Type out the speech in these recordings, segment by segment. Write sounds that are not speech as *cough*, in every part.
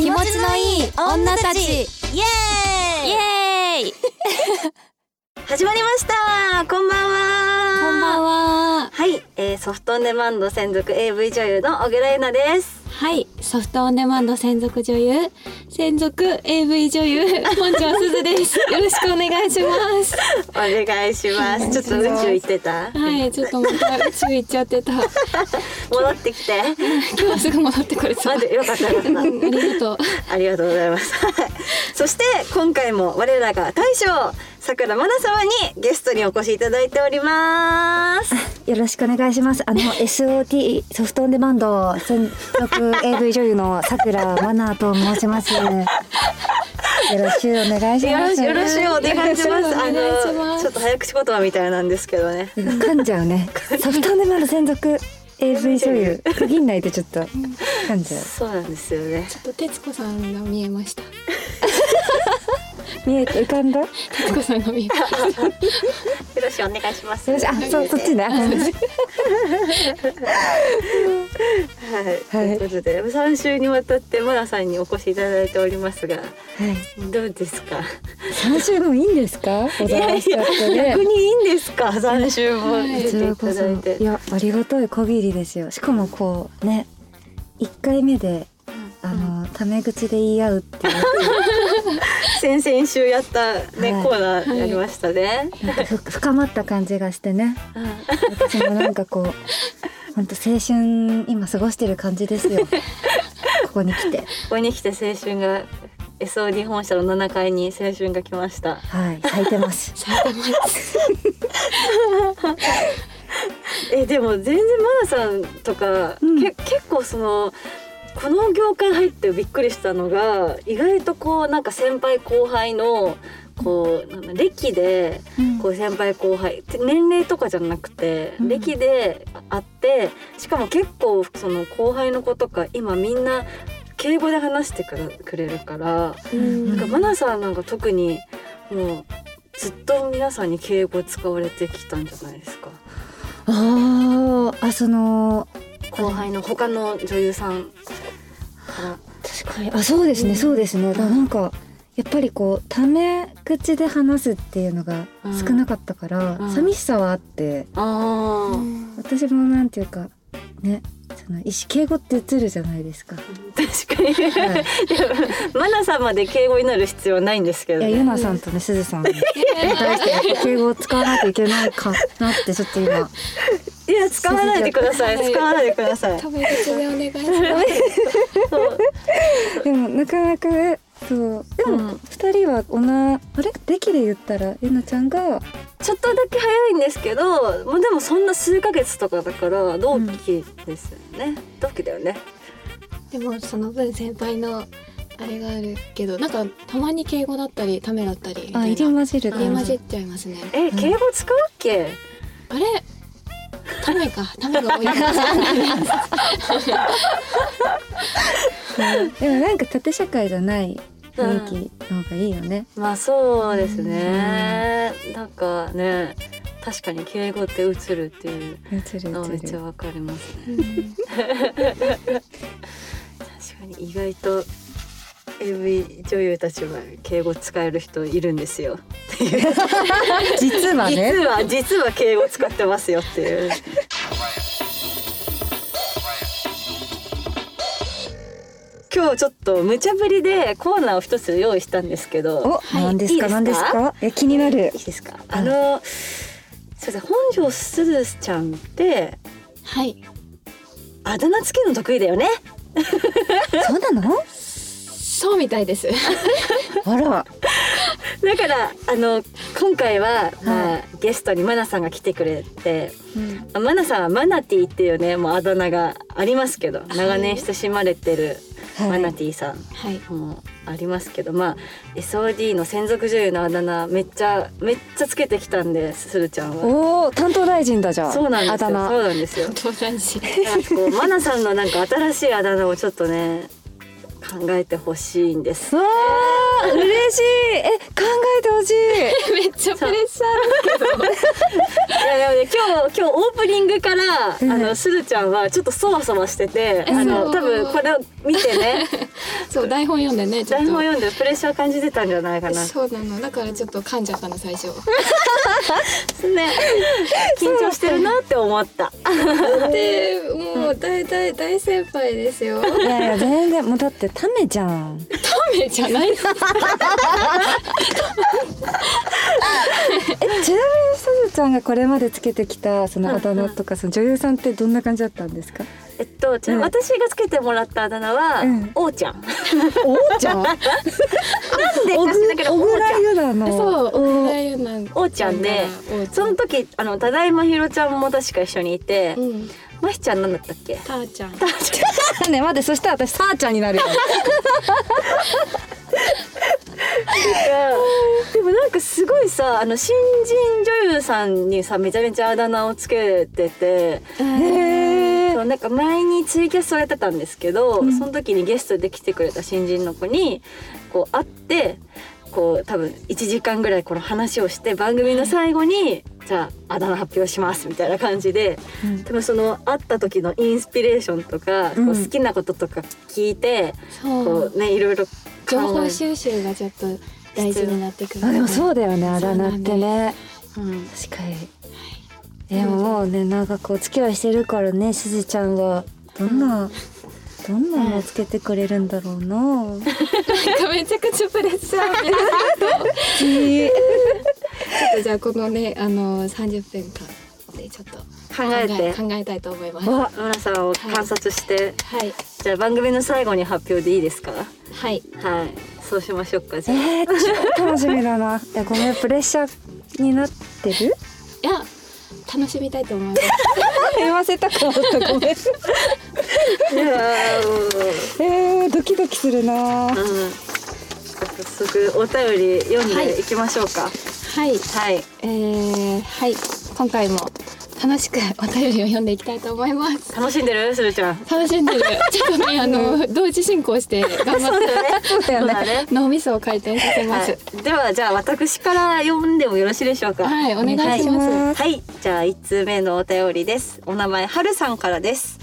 気持ちのいい女たち。イエーイ。イエーイ始まりました。こんばんは。こんばんは。はい、えー、ソフトオンデマンド専属 AV 女優の小倉優奈です。はいソフトオンデマンド専属女優専属 AV 女優本庄すずです。*laughs* よろしくお願いします。お願いします。ちょっと宇宙行ってた？はいちょっとまた宇宙行っちゃってた。*laughs* 戻ってきて。今日すぐ戻ってこれそうあでよかった。よかったありがとう。ありがとうございます。そして今回も我らが大将さくらまな様にゲストにお越しいただいております。*laughs* よろしくお願いします。あの SOT ソフトオンデマンド専属 AV 女優のさくらまなと申 *laughs* します。よろしくお願いします。よろしくお願いします。あのちょっと早口言葉みたいなんですけどね。噛んじゃうね。*laughs* ソフトオンデマンド専属 AV 女優区切んないとちょっと噛んじゃう。そうなんですよね。ちょっと徹子さんが見えました見えて浮かんだ？よ徹子さんが見えよろしくお願いします。しあそうそっちね。はい。ということで三週にわたってまなさんにお越しいただいておりますが、はい。どうですか？三週もいいんですか？お邪魔しちゃってね逆。にいいんですか？三週も。いやありがたい限りですよ。しかもこうね一回目であのタメ口で言い合うっていう。先々週やったね、はい。コーナーやりましたね。なんかふ深まった感じがしてね。私もなんかこう本当青春今過ごしてる感じですよ。*laughs* ここに来て。ここに来て青春が SOD 本社の7階に青春が来ました。はい咲いてます。咲いてます。*laughs* *laughs* えでも全然マナさんとか、うん。け結構そのこの業界入ってびっくりしたのが意外とこうなんか先輩後輩のこうなんだ歴でこう先輩後輩って年齢とかじゃなくて、うん。歴であってしかも結構その後輩の子とか今みんな敬語で話してくれくれるから。うん。なんかマナさんなんか特にもうずっと皆さんに敬語使われてきたんじゃないですか。あーあその後輩の他の女優さん。から確かに。あそうですねそうですね。だなんかやっぱりこうタメ口で話すっていうのが少なかったから、うん。寂しさはあってああ、私もなんていうかねその意思敬語って映るじゃないですか。確かに、はい。マナさんまで敬語になる必要はないんですけど、いやね、ゆなさんとねすずさんに対して敬語を使わないといけないかなってちょっと今。いや使わないでください。はい使わないでください。でお願いします。そう。でもなかなかねそう。でもうん。二人は同じあれ？歴で言ったらゆなちゃんがちょっとだけ早いんですけどまあでもそんな数ヶ月とかだから同期ですよね、同期だよね。でもその分先輩のあれがあるけどなんかたまに敬語だったりためだったりあ入り混じる入り混じっちゃいますね。え敬語使うっけ、あれ？ためか。ためが多い *laughs* でもなんか縦社会じゃない雰囲気の方がいいよね、まあそうですね、なんかね確かに敬語って映るっていうのめっちゃわかりますね。確かに意外と AV 女優たちは敬語使える人いるんですよ。*laughs* 実はね。*laughs* 実は実は敬語使ってますよっていう今日ちょっと無茶ぶりでコーナーを一つ用意したんですけど。お、何ですか？いいですか？何ですか？え気になる。いいですか？あのすいません。本庄すずちゃんってはい。あだ名つけるの得意だよね。そうなの？そうみたいです。あらだからあの今回は、まあ、ゲストにマナさんが来てくれて、マナさんはマナティっていうねもうあだ名がありますけど長年親しまれてるマナティさんはい。もありますけど、まあ SOD の専属女優のあだ名めっちゃめっちゃつけてきたんでするちゃんは。おお担当大臣だじゃあ。そうなんですよ。そうなんですよ。友達なんかこうマナさんのなんか新しいあだ名をちょっとね考えてほしいんです。わあ嬉しい。え考えてほしい。*laughs* めっちゃプレッシャーだけど。*laughs* いやでもね今日今日オープニングから、うん。あのすずちゃんはちょっとそわそわしてて、あの多分これを見てね。*laughs* そう台本読んでね台本読んでプレッシャー感じてたんじゃないかな。そうなの。だからちょっと噛んじゃったの最初。ね。緊張してるなって思った。でもう大大大先輩ですよ。いやいや全然もうだってためじゃん。タメじゃないの？*laughs* えちなみにすずちゃんがこれまでつけてきたそのあだ名とかその女優さんってどんな感じだったんですか？えっと、ちなみに私がつけてもらったあだ名は、うん。おーちゃん。おちゃん？なんでおぐらんけど小倉おーちゃん。優奈の。そうお大変なんおーちゃんでその時あのただいまひろちゃんも確か一緒にいて、うんまひちゃんなんだったっけ？たーちゃん。*laughs* ね待ってそしたら私さーちゃんになるよ。*laughs* でもなんかすごいさあの新人女優さんにさめちゃめちゃあだ名をつけてて。へそうなんか前にツイキャスをやってたんですけど、うん。その時にゲストで来てくれた新人の子にこう会ってこう多分1時間ぐらいこの話をして番組の最後に「じゃああだ名発表します」みたいな感じでうん。多分その会った時のインスピレーションとか、うん。こう好きなこととか聞いて、こうねいろいろ情報収集がちょっと大事になってくるあでもそうだよねあだ名ってね。うん。確かに。でももうね長くお付き合いしてるからねすずちゃんはどんなどんなのつけてくれるんだろうな。なんかめちゃくちゃプレッシャー *laughs* ちょっとじゃあこのねあの30分間でちょっと考えて考えたいと思います。はわ村さんを観察して、い。じゃあ番組の最後に発表でいいですか？はい。はい。そうしましょうかじゃあ。えー、超楽しみだな。*laughs* いやごめんプレッシャーになってる？いや楽しみたいと思います。言わせたかったごめん。いやえー、ドキドキするな。うん、早速お便り読んはい。でいきましょうか。はい。はい、えー、はい。今回も楽しくお便りを読んでいきたいと思います楽しんでる？するちゃん。楽しんでる *laughs* ちょっとねあの同時進行して頑張って。脳みそを回転させますはい、ではじゃあ私から読んでもよろしいでしょうか？はい、お願いします。はい、じゃあ一通目のお便りです。お名前はるさんからです。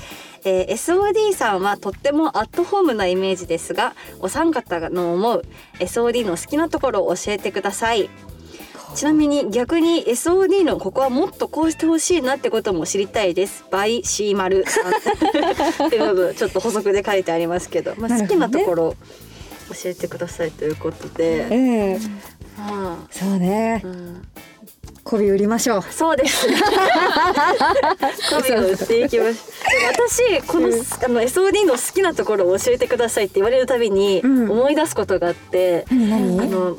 えー SOD さんはとってもアットホームなイメージですが、お三方の思う SOD の好きなところを教えてください。ちなみに逆に SOD のここはもっとこうしてほしいなってことも知りたいです。by C 丸さんっていうのちょっと補足で書いてありますけど、まあ、好きなところ教えてくださいということで。ええ。あ。そうね。あうん。媚び売りましょう。そうです。*laughs* 媚びを売っていきましょう。私この、あの SOD の好きなところを教えてくださいって言われるたびにうん。思い出すことがあって、何何？あの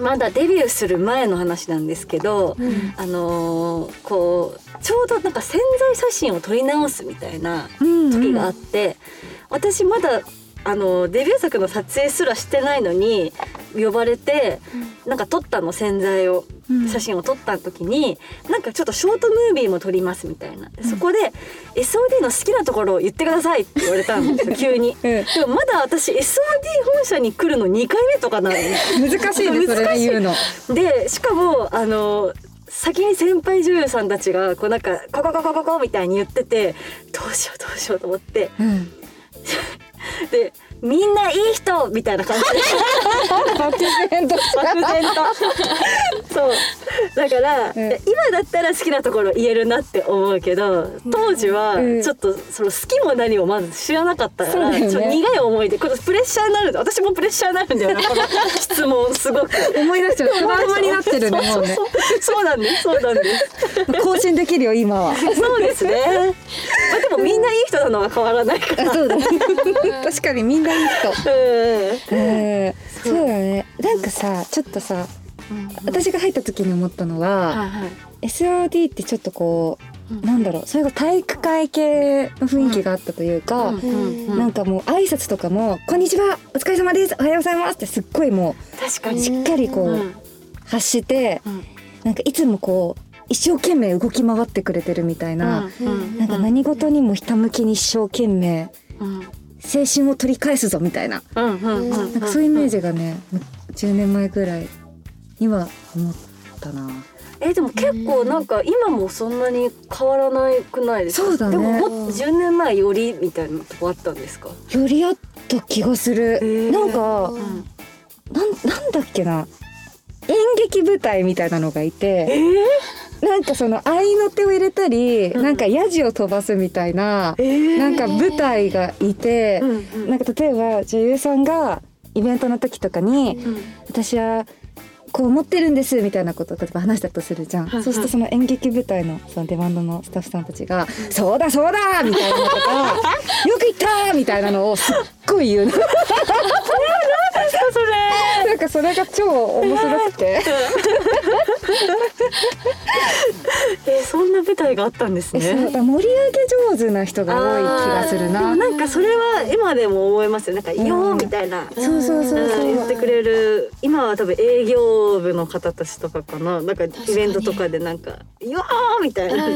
まだデビューする前の話なんですけど、うん。あのーこうちょうどなんか潜在写真を撮り直すみたいな時があって、私まだあのデビュー作の撮影すらしてないのに呼ばれて、なんか撮ったの潜在を、うん写真を撮った時になんかちょっとショートムービーも撮りますみたいな。でそこで SOD の好きなところを言ってくださいって言われたんですよ *laughs* 急に。うん。でもまだ私 SOD 本社に来るの2回目とかなの難しいねそれで言うの。でしかもあの先に先輩女優さんたちがこうなんか「ここここここ」みたいに言っててどうしようどうしようと思って。うん。で「みんないい人!」みたいな感じ。で *laughs* 漠然と。漠然とそう。だから、うん。今だったら好きなところ言えるなって思うけど当時はうん。ちょっとその好きも何もまず知らなかったから、ね。ちょ苦い思いでこのプレッシャーになる私もプレッシャーになるんだよね *laughs* この質問すごく。思い出しちゃうトラウマになってるねもうね。そうなんですそうなんです。更新できるよ今は。そうですね。まあでもみんないい人なのは変わらないから。そうだね。確かにみんないい人うんえーそう。だね。なんかさちょっとさ私が入った時に思ったのは、はいはい。SOD ってちょっとこう、うん。なんだろうそれが体育会系の雰囲気があったというか、うんうんうん。なんかもう挨拶とかも「こんにちはお疲れ様ですおはようございます」ってすっごいも。うしっかりこう、うん。発してうん。なんかいつもこう一生懸命動き回ってくれてるみたいな、うん。なんか何事にもひたむきに一生懸命うん青春を取り返すぞみたいな。うんうんうんなんかそういうイメージがね10年前ぐらいには思ったな。えでも結構なんか今もそんなに変わらないくないですか？そうだね。でももっと10年前よりみたいなとこあったんですか？よりあった気がする、ー。なんかうん。なんなんだっけな。演劇舞台みたいなのがいて、なんかその合いの手を入れたり、うん。なんかヤジを飛ばすみたいな、えー。なんか舞台がいて、うんうん。なんか例えば女優さんがイベントの時とかに、うん。私はこう思ってるんですみたいなことを例えば話したとするじゃん、はいはい。そうするとその演劇舞台のそのデマンドのスタッフさんたちが「そうだそうだ!」みたいなのとか「よく言った!」みたいなのをすっごい言うの。*laughs* なんかそれが超面白くて *laughs* *laughs* えーそんな舞台があったんですね。盛り上げ上手な人が多い気がするでなもなんかそれは今でも思いますよ。なんか「よー」みたいな、そうそうそう言ってくれる。今は多分営業部の方たちとかかな。なんかイベントとかでなんか「よー」みたいな。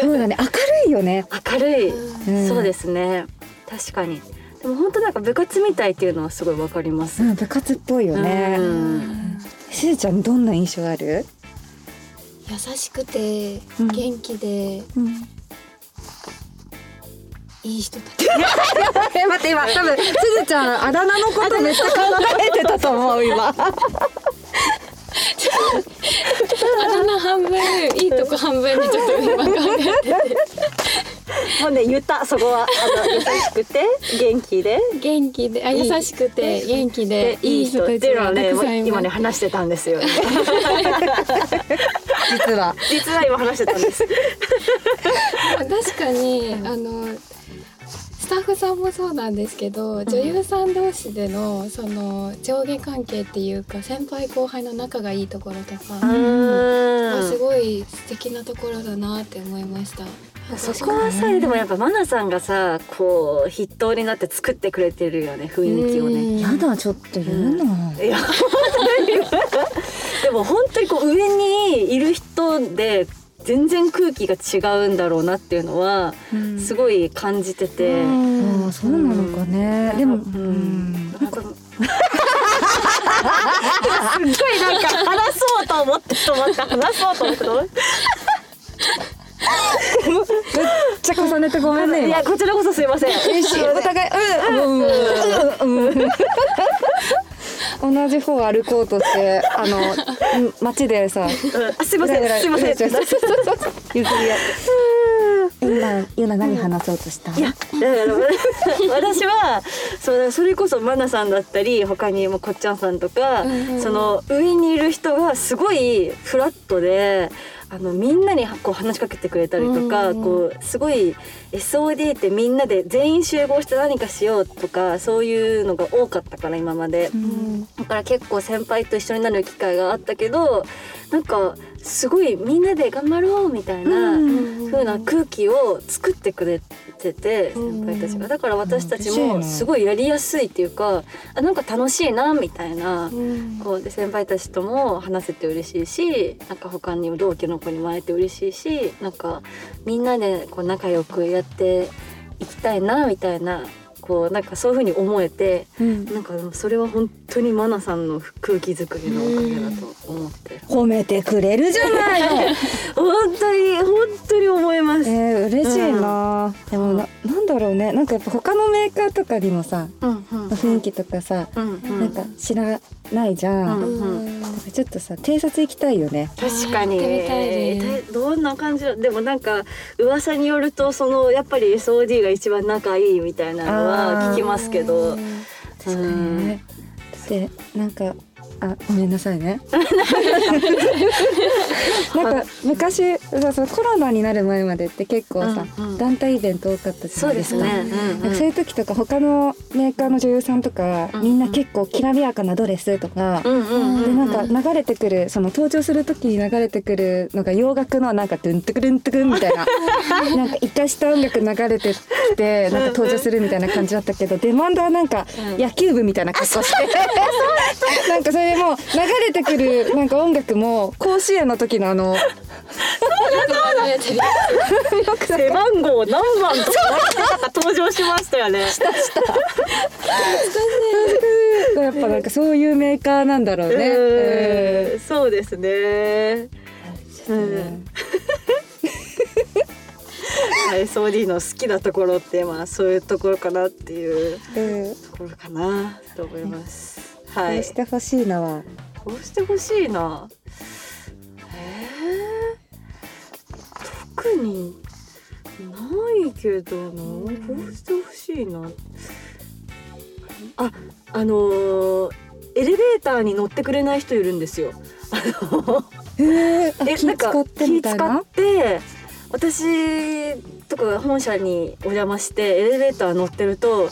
そうだね。明るいよね、明るい、うん。そうですね。確かに。でも本当なんか部活みたいっていうのはすごいわかります、うん、部活っぽいよね、うん。しずちゃんどんな印象ある、優しくてうん。元気でうん、いい人たちえ *laughs* 待って今多分すずちゃんあだ名のことめっちゃ考えてたと思う今。*laughs* あだ名半分いいとこ半分でちょっと今考えててもうね言ったそこはあの優しくて元気で。元気であ優しくて元気ででいい人っていうのはね今ね話してたんですよ、実は。実は今話してたんです。確かにあのスタッフさんもそうなんですけど、女優さん同士でのその上下関係っていうか先輩後輩の仲がいいところとかはすごい素敵なところだなって思いました。そこはさでもやっぱマナさんがさこう筆頭になって作ってくれてるよね雰囲気をね。うん。やだちょっと言うな、いや本当にでも本当にこう上にいる人で全然空気が違うんだろうなっていうのはすごい感じてて。ああそうなのかね、でも、ううん。ん、なんかすっごいなんか話そうと思って止まった話そうと思って。止まっめっちゃ重ねてごめんねいやこちらこそすいません。お互いうんうんうん。*laughs* 同じ方歩こうとしてあのうん街でさあすいませんすいません。譲り合って今ゆな何話そうとしたいやだから私はそうそれこそマナさんだったり他にもこっちゃんさんとか、その上にいる人がすごいフラットであのみんなにこう話しかけてくれたりとか、うんうんこうすごい SOD ってみんなで全員集合して何かしようとかそういうのが多かったから今まで。うんだから結構先輩と一緒になる機会があったけどなんかすごいみんなで頑張ろうみたいなうん風な空気を作ってくれててうん先輩たちが。だから私たちもすごいやりやすいっていうかあなんか楽しいなみたいなうん。こうで先輩たちとも話せて嬉しいしなんか他にも同期の子にも会えて嬉しいしなんかみんなでこう仲良くやっていきたいなみたいなこうなんかそういう風に思えてうん。なんかそれは本当にマナさんの空気作りのおかげだと思って。る。褒めてくれるじゃない。の *laughs* 本当に本当に思います。えー、嬉しいな、でもななんだろうね。なんかやっぱ他のメーカーとかにもさうんうん雰囲気とかさ、うんうん。なんか知らないじゃん、うんうん。ちょっとさ偵察行きたいよね。確かに。行ってみたいです。えーどんな感じだでもなんか噂によるとそのやっぱり SOD が一番仲いいみたいなのは聞きますけど。確かにね。でなんかあごめんなさいね。*laughs* なんか昔そうそうコロナになる前までって結構さ、うんうん。団体イベント多かったじゃそうでないですか。すね。うんなんかそういう時とか他のメーカーの女優さんとか、うんみんな結構きらびやかなドレスとか、うんうんうんでなんか流れてくるその登場する時に流れてくるのが洋楽のなんかドゥントゥクルントゥクンみたいな。*laughs* なんか生かした音楽流れてきてなんか登場するみたいな感じだったけどデマンドはなんかうん。野球部みたいな格好して。*laughs* なんかそういでもう流れてくるなんか音楽も甲子園の時のあの背番号何番とかなんか登場しましたよね。やっぱなんかそういうメーカーなんだろうね。うんそうですね。うん。SOD の好きなところってまあそういうところかなっていううんところかなと思います。はいこうし。てほしいのはこうしてほしいな。えー、特にないけどな。こうしてほしいな。あ、あのーエレベーターに乗ってくれない人いるんですよ。*laughs* えー、気使ってみたいな？気使って私とか本社にお邪魔してエレベーター乗ってると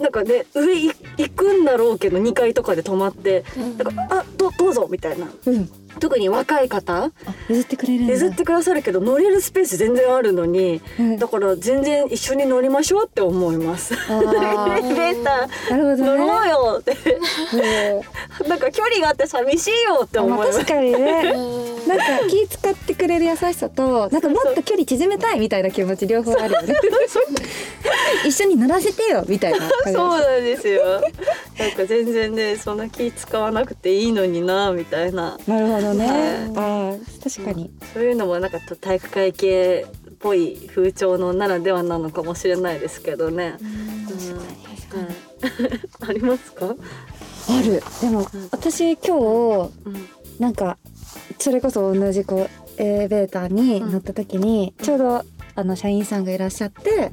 なんかね上い行くんだろうけど2階とかで止まってなんかあどどうぞみたいな。うん特に若い方？あ譲ってくれる譲ってくださるけど乗れるスペース全然あるのにうん。だから全然一緒に乗りましょうって思います。レ *laughs* ベータ。ーね。乗ろうよって。うん。*laughs* なんか距離があって寂しいよって思います。まあ確。かにね。なんか気使ってくれる優しさとなんかもっと距離縮めたいみたいな気持ち両方あるよね。一緒に乗らせてよみたいなそうなんですよ。なんか全然ねそんな気使わなくていいのになみたいな。なるほどね、はい。あー確かに。そういうのもなんか体育会系っぽい風潮のならではなのかもしれないですけどね。ありますか？ある。でも、うん私今日うんなんかそれこそ同じこうエレベーターに乗った時に、ちょうどあの社員さんがいらっしゃって、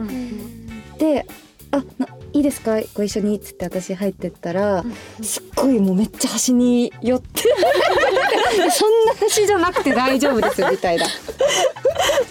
で「あないいですか？ご一緒に」っつって私入ってったら、すっごいもうめっちゃ端に寄ってそんな端じゃなくて大丈夫ですみたいな。*laughs*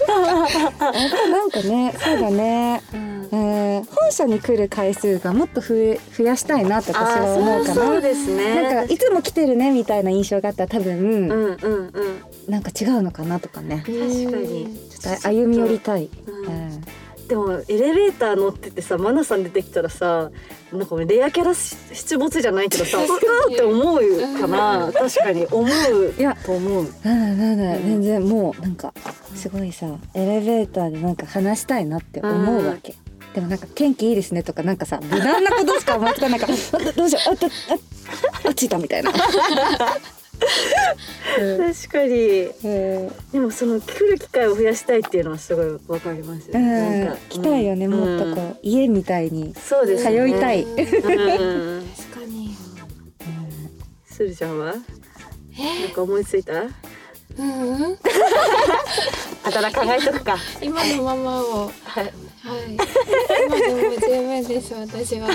なんかねそうだね、うんえー本社に来る回数がもっと増え増やしたいなって私は思うかな。そうですね。なんかいつも来てるねみたいな印象があったら多分、うんうんうん。なんか違うのかなとかね確かに。ちょっと歩み寄りたい。うんうんでもエレベーター乗っててさマナさん出てきたらさなんかレアキャラ出没じゃないけどさうわーって思うかな。確かに。思う。いや。と思う。なんだなん。だ全然もうなんかすごいさエレベーターでなんか話したいなって思うわけ。でもなんか天気いいですねとかなんかさ無難なことしか思いつかないかど *laughs* どうしようああああ着いたみたいな。うん。確かに。うん。でもその来る機会を増やしたいっていうのはすごいわかりますよ、うん。なんか来たいよね、うん。もっとこう。家みたいに。そうですね。通いたい。うん。確かに。するちゃんは？なんえか思いついた？うん。うんあただ考えとくか。今のままを。はい。はい。今でも十分です私は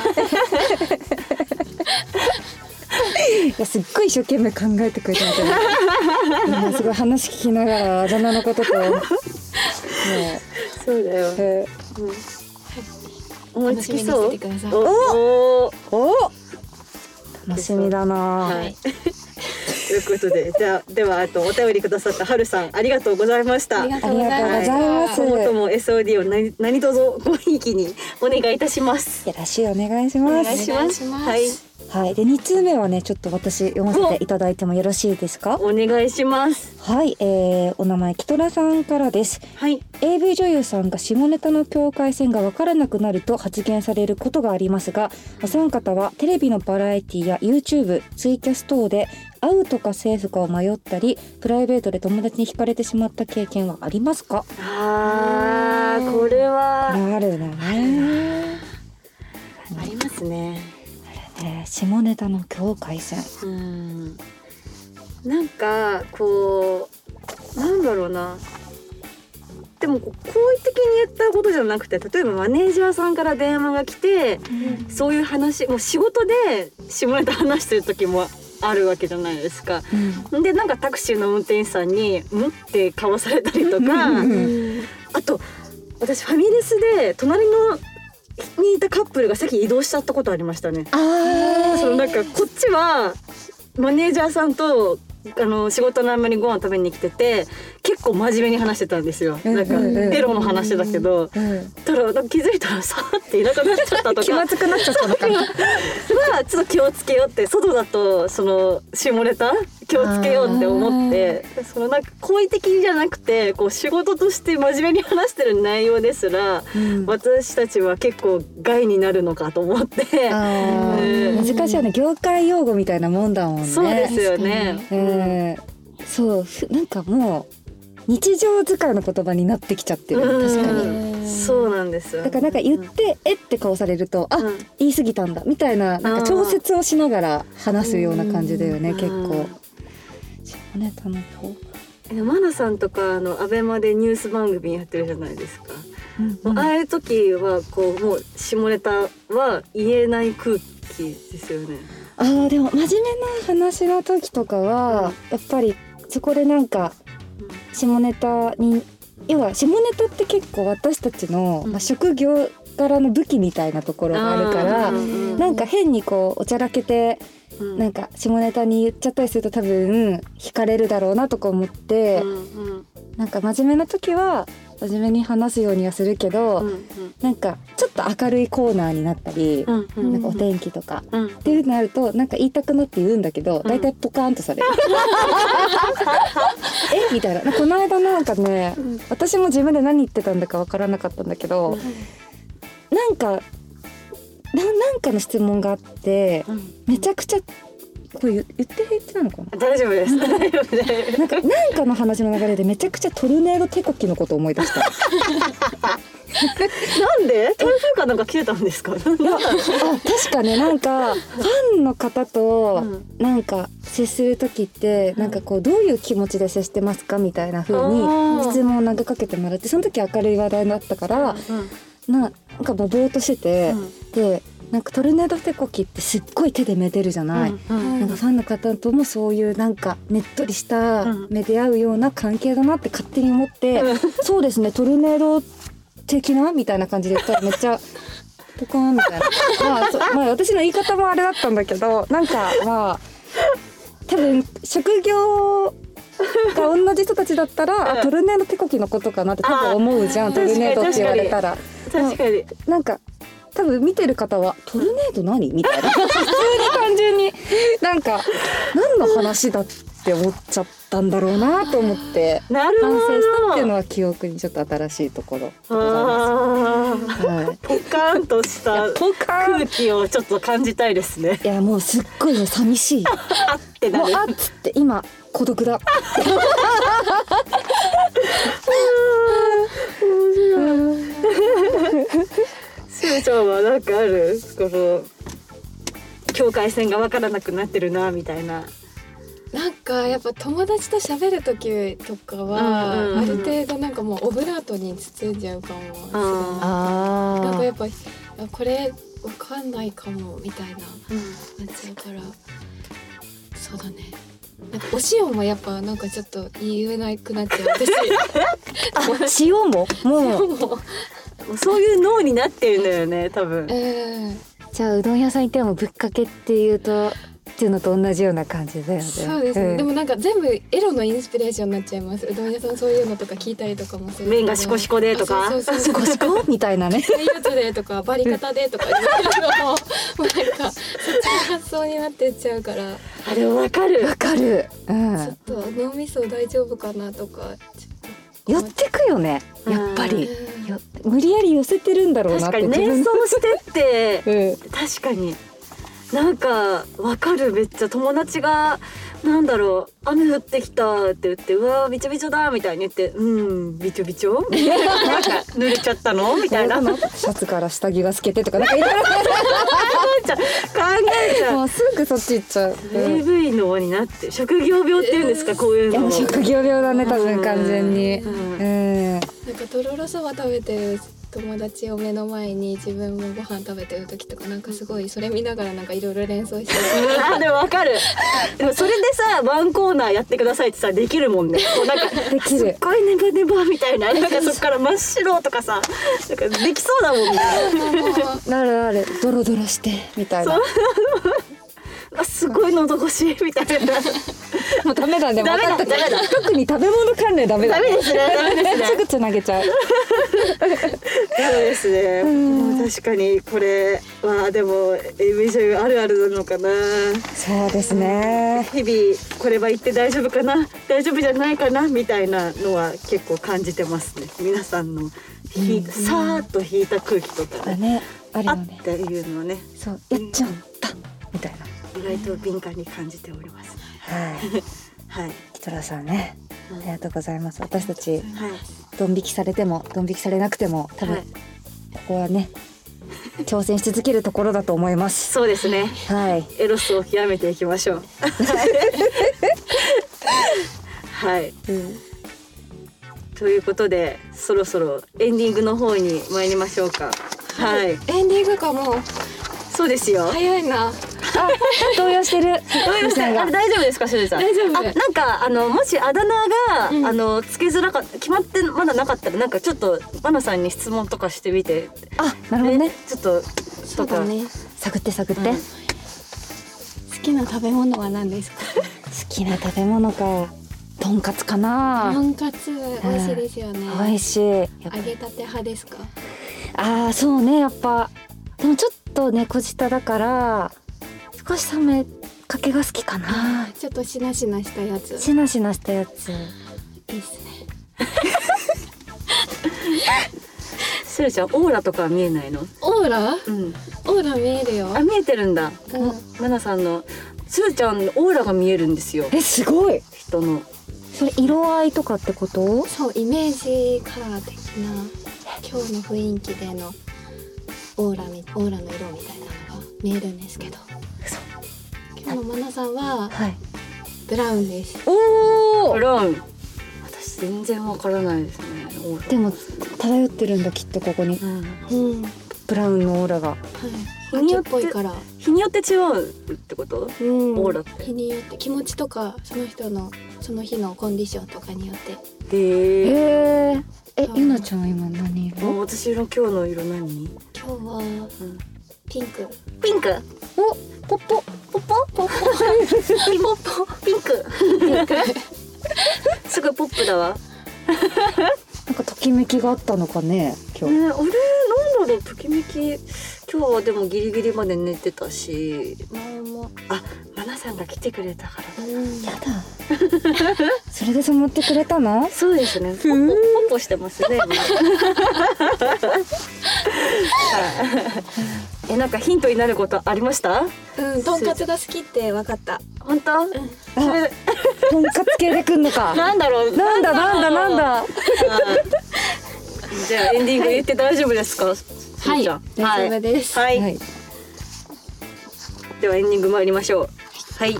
いやすっごい一生懸命考えてくれてますよね今すごい話聞きながらあだ名のことと。もう、そうだよ、え思いつきそう？楽しみにしててください。おお楽しみだな、はい。ということで、じゃあ、では、あと、お便りくださったはるさん、ありがとうございました。ありがとうございます。た今後とも SOD を何、何卒ごひいきにお願いいたします。よろしくお願いしおます。願いします。お願いします。はい、はいで二通目はねちょっと私読ませていただいてもよろしいですか？お願いします。はい、えー、お名前キトラさんからですはい。AV 女優さんが下ネタの境界線が分からなくなると発言されることがありますがお三方はテレビのバラエティや YouTube ツイキャス等で会うとかセーフかを迷ったりプライベートで友達に惹かれてしまった経験はありますか？あー、これは。あるのね、ありますね。えー下ネタの境界線うん。なんか、こう、なんだろうな。でも、好意的に言ったことじゃなくて、例えばマネージャーさんから電話が来て。そういう話もう仕事で下ネタ話してる時もあるわけじゃないですか。でなんかタクシーの運転手さんに「ん?」って顔されたりとかうんあと私ファミレスで隣のにいたカップルが席移動しちゃったことありましたね。あそのなんかこっちはマネージャーさんとあの仕事の合間にご飯食べに来てて結構真面目に話してたんですよ。なんかエロの話だけど、うん。たらなんか気づいたらさーっていなくなっちゃったと。気かまずくなっちゃったのかな。*laughs* はちょっと気をつけようって外だとその下ネタ？気をつけようって思って。そのなんか好意的じゃなくてこう仕事として真面目に話してる内容ですら、うん。私たちは結構害になるのかと思って。あうん。ー難しいよね。業界用語みたいなもんだもんね。そうですよね。えーそう。ふなんかもう日常使いの言葉になってきちゃってる。うん。確かに。うんそうなんですよ。だからなんか言って、えって顔されるとあ、うん。言い過ぎたんだみたいななんか調節をしながら話すような感じだよね、うん。結構。下ネタの子、えマナさんとかあのアベマでニュース番組やってるじゃないですか。もうああいう時はこうもう下ネタは言えない空気ですよね。あーでも真面目な話の時とかは、やっぱりそこでなんか下ネタに要は下ネタって結構私たちの、うん。まあ、職業柄の武器みたいなところがあるから、なんか変にこうおちゃらけてうん。なんか下ネタに言っちゃったりすると多分惹かれるだろうなとか思って、うんうん。なんか真面目な時は真面目に話すようにはするけど、うんなんかちょっと明るいコーナーになったり、うんうんなんかお天気とか。うん。っていうのあるとなんか言いたくなって言うんだけどん。大体ポカーンとされる。*laughs* え？みたいな。この間なんかね私も自分で何言ってたんだかわからなかったんだけどなんかななんかの質問があってうん。めちゃくちゃこれ言言って言ってたのかな？大丈夫です。大丈夫です。なんかなんかの話の流れでめちゃくちゃトルネード手こきのことを思い出した。*laughs* なんで？台風かなんか来てたんですか？あ確かねなんかファンの方とうんなんか接する時ってなんかこうどういう気持ちで接してますかみたいな風あにー質問を投げかけてもらってその時明るい話題だったからななんかもうぼーっとしてて、でなんかトルネード手こきってすっごい手でめでるじゃない。うんなんかファンの方ともそういうなんかねっとりしたうん目で合うような関係だなって勝手に思って、うん。そうですねトルネード的なみたいな感じで言ったらめっちゃ *laughs* ポカーンみたいな。まあそまあ私の言い方もあれだったんだけどなんかまあ多分職業が同じ人たちだったら、うん。あトルネード手こきのことかなって多分思うじゃんトルネードって言われたら。確かに。なんか多分見てる方は「トルネード何?」みたいな *laughs* 普通に単純になんか何の話だって思っちゃったんだろうなと思ってなるほど。反省したっていうのは記憶にちょっと新しいところでございま。す。はいポカーンとしたポカーン空気をちょっと感じたいですね。いやもうすっごい寂しいあってなる。もうあっつって今孤独だ *laughs* し *laughs* ゅうちゃんはなんかあるこの境界線がわからなくなってるなみたいな。なんかやっぱ友達と喋る時とかは、うんうんうんある程度なんかもうオブラートに包んじゃうかもしれない。あなんかやっぱあこれわかんないかもみたいな。なっちゃうから。そうだね。なんかお塩もやっぱなんかちょっと言えなくなっちゃう。私。*laughs* 塩も？もうそういう脳になってるんだよね多分。うんじゃあうどん屋さん行ってもぶっかけっていうとっていうのと同じような感じだよね。そうですね、ん。でもなんか全部エロのインスピレーションになっちゃいます。うどん屋さんそういうのとか聞いたりとかもする麺がシコシコでとか？あそうそうそう *laughs* シコシコ？みたいなね。そういうやつでとかバリ方でとか言うのももうなんかそっちの発想になってっちゃうから。あでもわかる。わ。かる、うちょんっ、と脳みそ大丈夫かなとかちょっと寄ってくよね。やっぱり。無理やり寄せてるんだろうなって確かに連想してって。*laughs* うん。確かになんかわかる。めっちゃ友達がなんだろう。雨降ってきたって言ってうわーびちょびちょだみたいに言ってうんびちょびちょ？なんか濡れちゃったの？みたいな。考シャツから下着が透けてとかなんかいろいろ考えちゃうもうすぐそっち行っちゃう、うん、い AV 脳になって職業病っていうんですかこういうの職業病だね多分うん。完全に。ううん。んなんかとろろそば食べてる友達を目の前に自分もご飯食べてる時とかなんかすごいそれ見ながらなんかいろいろ連想してあ *laughs* でもわかる。でもそれでさワンコーナーやってくださいってさできるもんね。こうなんかできるすっごいネバネバみたいな。*laughs* なんかそっから真っ白とかさなんかできそうだもんね。*laughs* なるなる。ドロドロしてみたいなあすごい喉越しみたいな。*laughs* もうダメだね。ダメだダメだ。特に食べ物関連ダメだダメですねダメですね。*laughs* すぐつなげちゃう。そうですね。もう確かにこれはでも優あるあるなのかな。そうですね。日々これは言って大丈夫かな。大丈夫じゃないかなみたいなのは結構感じてますね。皆さんのひ、さーっと引いた空気とかね、だねあるあよね。っていうのをね。そうやっちゃった。みたいな意外と敏感に感じております。はいはいキトラさんねありがとうございます私たちはいドン引きされてもドン引きされなくても多分、はいここはね挑戦し続けるところだと思いますそうですね。はいエロスを極めていきましょう。はい。ということでそろそろエンディングの方に参りましょうか。はい。エンディングかもそうですよ。早いなあ *laughs* 動揺してる。どういうあれ大丈夫ですか、しずちゃん？大丈夫。あ、なんかあのもしあだ名が、うん。あのつけづらかった決まってまだなかったらなんかちょっとマナさんに質問とかしてみて。あなるほどね。ちょっとそうだね。探って探って、うん。好好きな食べ物は何ですか？*laughs* きな食べ物か。とんかつかとなんかつ美味しいですよね。美味しい。揚げたて派ですか？あーそうねやっぱ。でもちょっと猫舌だから少し冷めかけが好きかな。ちょっとしなしなしたやつ。しなしなしたやつ。いいっすね。しずちゃんオーラとかは見えないの？オーラ？うん。オーラ見えるよ。あ見えてるんだ。うん。マナさんの。しずちゃんのオーラが見えるんですよ。えすごい。人の。それ色合いとかってこと？そうイメージカラー的な今日の雰囲気でのオーラみオーラの色みたいなのが見えるんですけど今日のマナさんははい。ブラウンです。おブラウン。私全然わからないですね。でも漂ってるんだきっとここに。うん。ブラウンのオーラが。日によって秋っぽいから。日によって違うってこと？うん。オーラって。日によって。気持ちとかその人のその日のコンディションとかによって。で、へええそう。ゆなちゃんは今何色私の今日の色何？今日はうん。ピンク。ピンク。おポッポポッポポッポ。ピンポッポピンク。すごいポップだわ。なんかときめきがあったのかね今日、ね、あれなんだろうときめき。今日はでもギリギリまで寝てたしなんも。あさんが来てくれたから。やだ。*laughs* それで染まってくれたの？そうですね。ポッポポしてますねえなんかヒントになることありました？うんとんかつが好きって分かった。本当、とんかつ系でくんのか。なんだろう。なんだなんだなんだはい。じゃあエンディング言って大丈夫ですか、すはい。大丈夫です。はい、はい。ではエンディング参りましょうはい。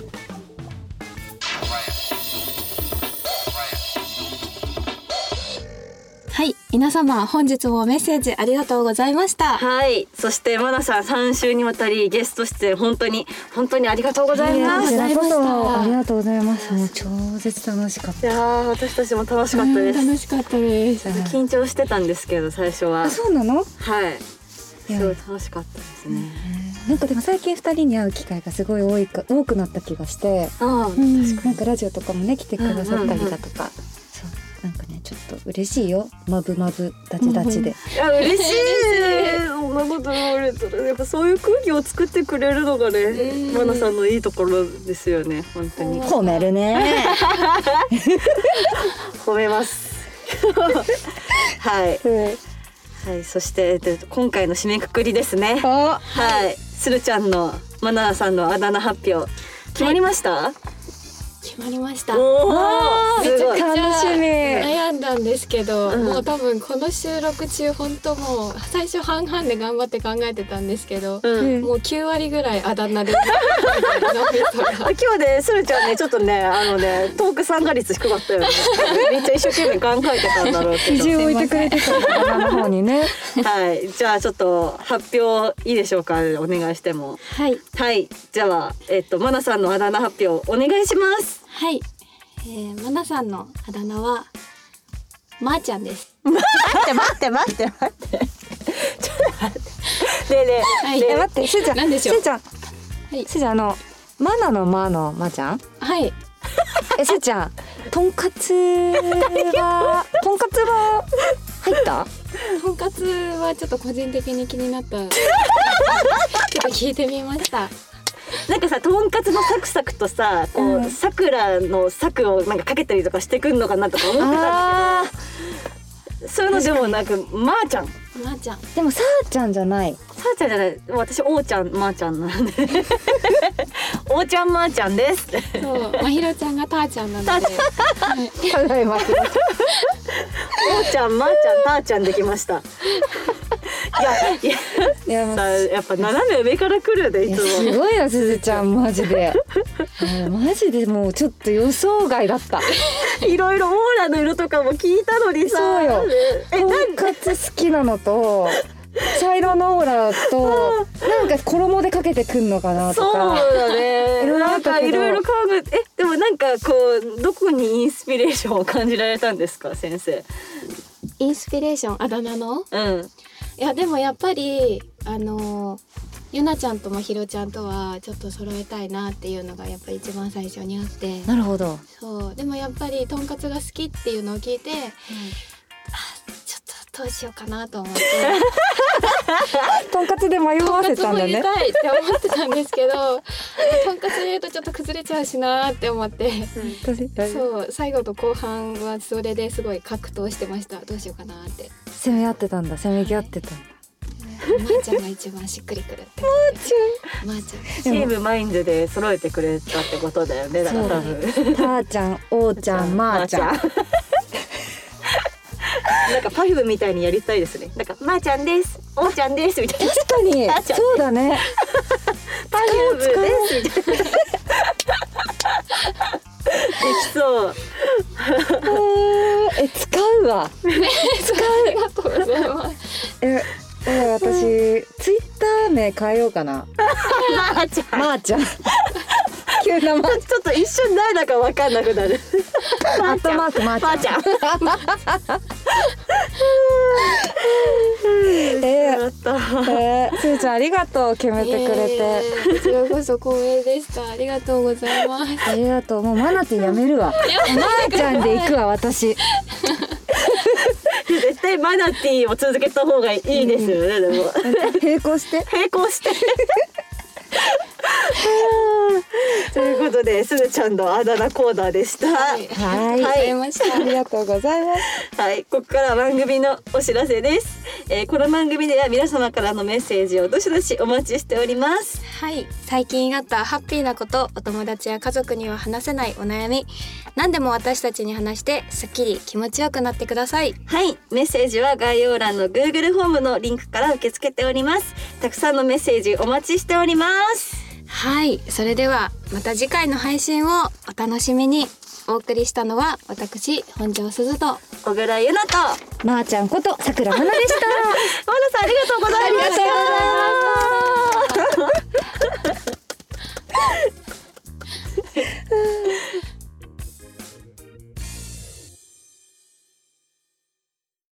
はい。皆様本日もメッセージありがとうございました。はい。そしてマナさん3週にわたりゲスト出演本当に本当にありがとうございまこすちらこそあありりがとうございます。もう超絶楽しかっいやー私たちも楽しかったです。うん楽しかったです。緊張してたんですけど最初は。そうなの？はい。すごい楽しかったですねなんかでも最近二人に会う機会がすごい多いか多くなった気がしてああうんなんかラジオとかもね来てくださったりだとか、そうなんかねちょっと嬉しいよ。マブマブダチダチで、いや嬉しい。そんなこと言われたらやっぱそういう空気を作ってくれるのがねうん。マナさんのいいところですよね本当に。褒めるね。*laughs* 褒めます。*laughs* はい。はいそしてえっと今回の締めくくりですね。あはい、鶴ちゃんのマナーさんのあだ名発表決まりました？決まりました。めちゃくちゃ楽しみ悩んだんですけど、うん。もう多分この収録中本当もう最初半々で頑張って考えてたんですけど、うん。もう9割ぐらいあだ名で *laughs* 今日ねスルちゃんねちょっとねあのねトーク参加率低かったよね。*laughs* めっちゃ一生懸命考えてたんだろうけど。置いてくれてた。頭の方にね。はい、じゃあちょっと発表いいでしょうか？お願いしても。はい。はい、じゃあえっとマナさんのあだ名発表お願いします。はい、えー、マナさんのあだ名はまー、ちゃんです。待って待って待って待って。ちょっと待って。ねえねえ。はい。ねええ待ってしーちゃん。なんでしょう？しーちゃん。はい。*laughs* しーちゃんあのマナのマのマちゃん？はい。えせいちゃんとんかつは *laughs* とんかつは入った？とんかつはちょっと個人的に気になった。*laughs* ちょっと聞いてみましたなんかさとんかつのサクサクとさこうさくらのサクをなんかかけたりとかしてくんのかなとか思ってたんだあけどそういうのでもなくまー、ちゃん。まー、ちゃん。ーでもさあちゃんじゃない。さあちゃんじゃない。私おーちゃんまー、ちゃんなんで。おーちゃんまー、*laughs* ちゃんですそう。まひろちゃんがたーちゃんなので。はい。ただいま。*laughs* おーちゃんまー、ちゃんたーちゃんできましたいやいやいややっぱ斜め上から来るよねいつもすごいなすずちゃんマジでマジでもうちょっと予想外だったいろいろオーラの色とかも聞いたのにさそうよえとんかつ好きなのと茶色のオーラとなんか衣でかけてくんのかなとそうだねなんかいろいろ考ええでもなんかこうどこにインスピレーションを感じられたんですか先生インスピレーションあだ名のうんいやでもやっぱりあのゆなちゃんとまひろちゃんとはちょっと揃えたいなっていうのがやっぱり一番最初にあって。なるほど。そう。でもやっぱりとんかつが好きっていうのを聞いて、あちょっとどうしようかなと思って。*laughs* とんかつで迷わとんかつもせたんだね。入れたいって思ってたんですけど *laughs* とんかつ入れるとちょっと崩れちゃうしなって思って。私そう最後と後半はそれですごい格闘してました。どうしようかなって。攻め合ってたんだ。攻めぎ合ってたんだ。まーちゃんが一番しっくりくるって。思ってまーちゃん。チームマインドで揃えてくれたってことだよねだから多分。たーちゃんおーちゃん *laughs* まーちゃん。まーなんかパフュみたいにやりたいですね。なんかまーちゃんです。おーちゃんですみたいな。確かに。そうだねパフュです。みたいなできそうえ使うわ。ありがとう。ございますええ私ツイッター名変えようかな。*laughs* まーちゃん。まーちゃん急なまーちょっと一瞬誰だかわかんなくなる。アットマーちゃん。まーちゃん。*laughs* えー、えー、すーちゃんありがとう決めてくれて、えーこちらこそ光栄でした。ありがとうございます。ありがとう。もうマナティーやめるわ。まーちゃんで行くわ私。絶対マナティーを続けた方がいいですよね、でも。並行して？並行して *laughs* ということですずちゃんのあだ名コーナーでした。はい。はい。ありがとうございますはい、ここからは番組のお知らせです、えーこの番組では皆様からのメッセージをどしどしお待ちしております。はい。最近あったハッピーなことお友達や家族には話せないお悩み。何でも私たちに話してすっきり気持ちよくなってください。はい、メッセージは概要欄の Google フォームのリンクから受け付けております。たくさんのメッセージお待ちしておりますはい。それではまた次回の配信をお楽しみに。お送りしたのは私本庄すずと。小倉優奈と。まー、あ、ちゃんことさくらまなでした。*laughs* まなさんありがとうございました。ありがとうございました。*laughs*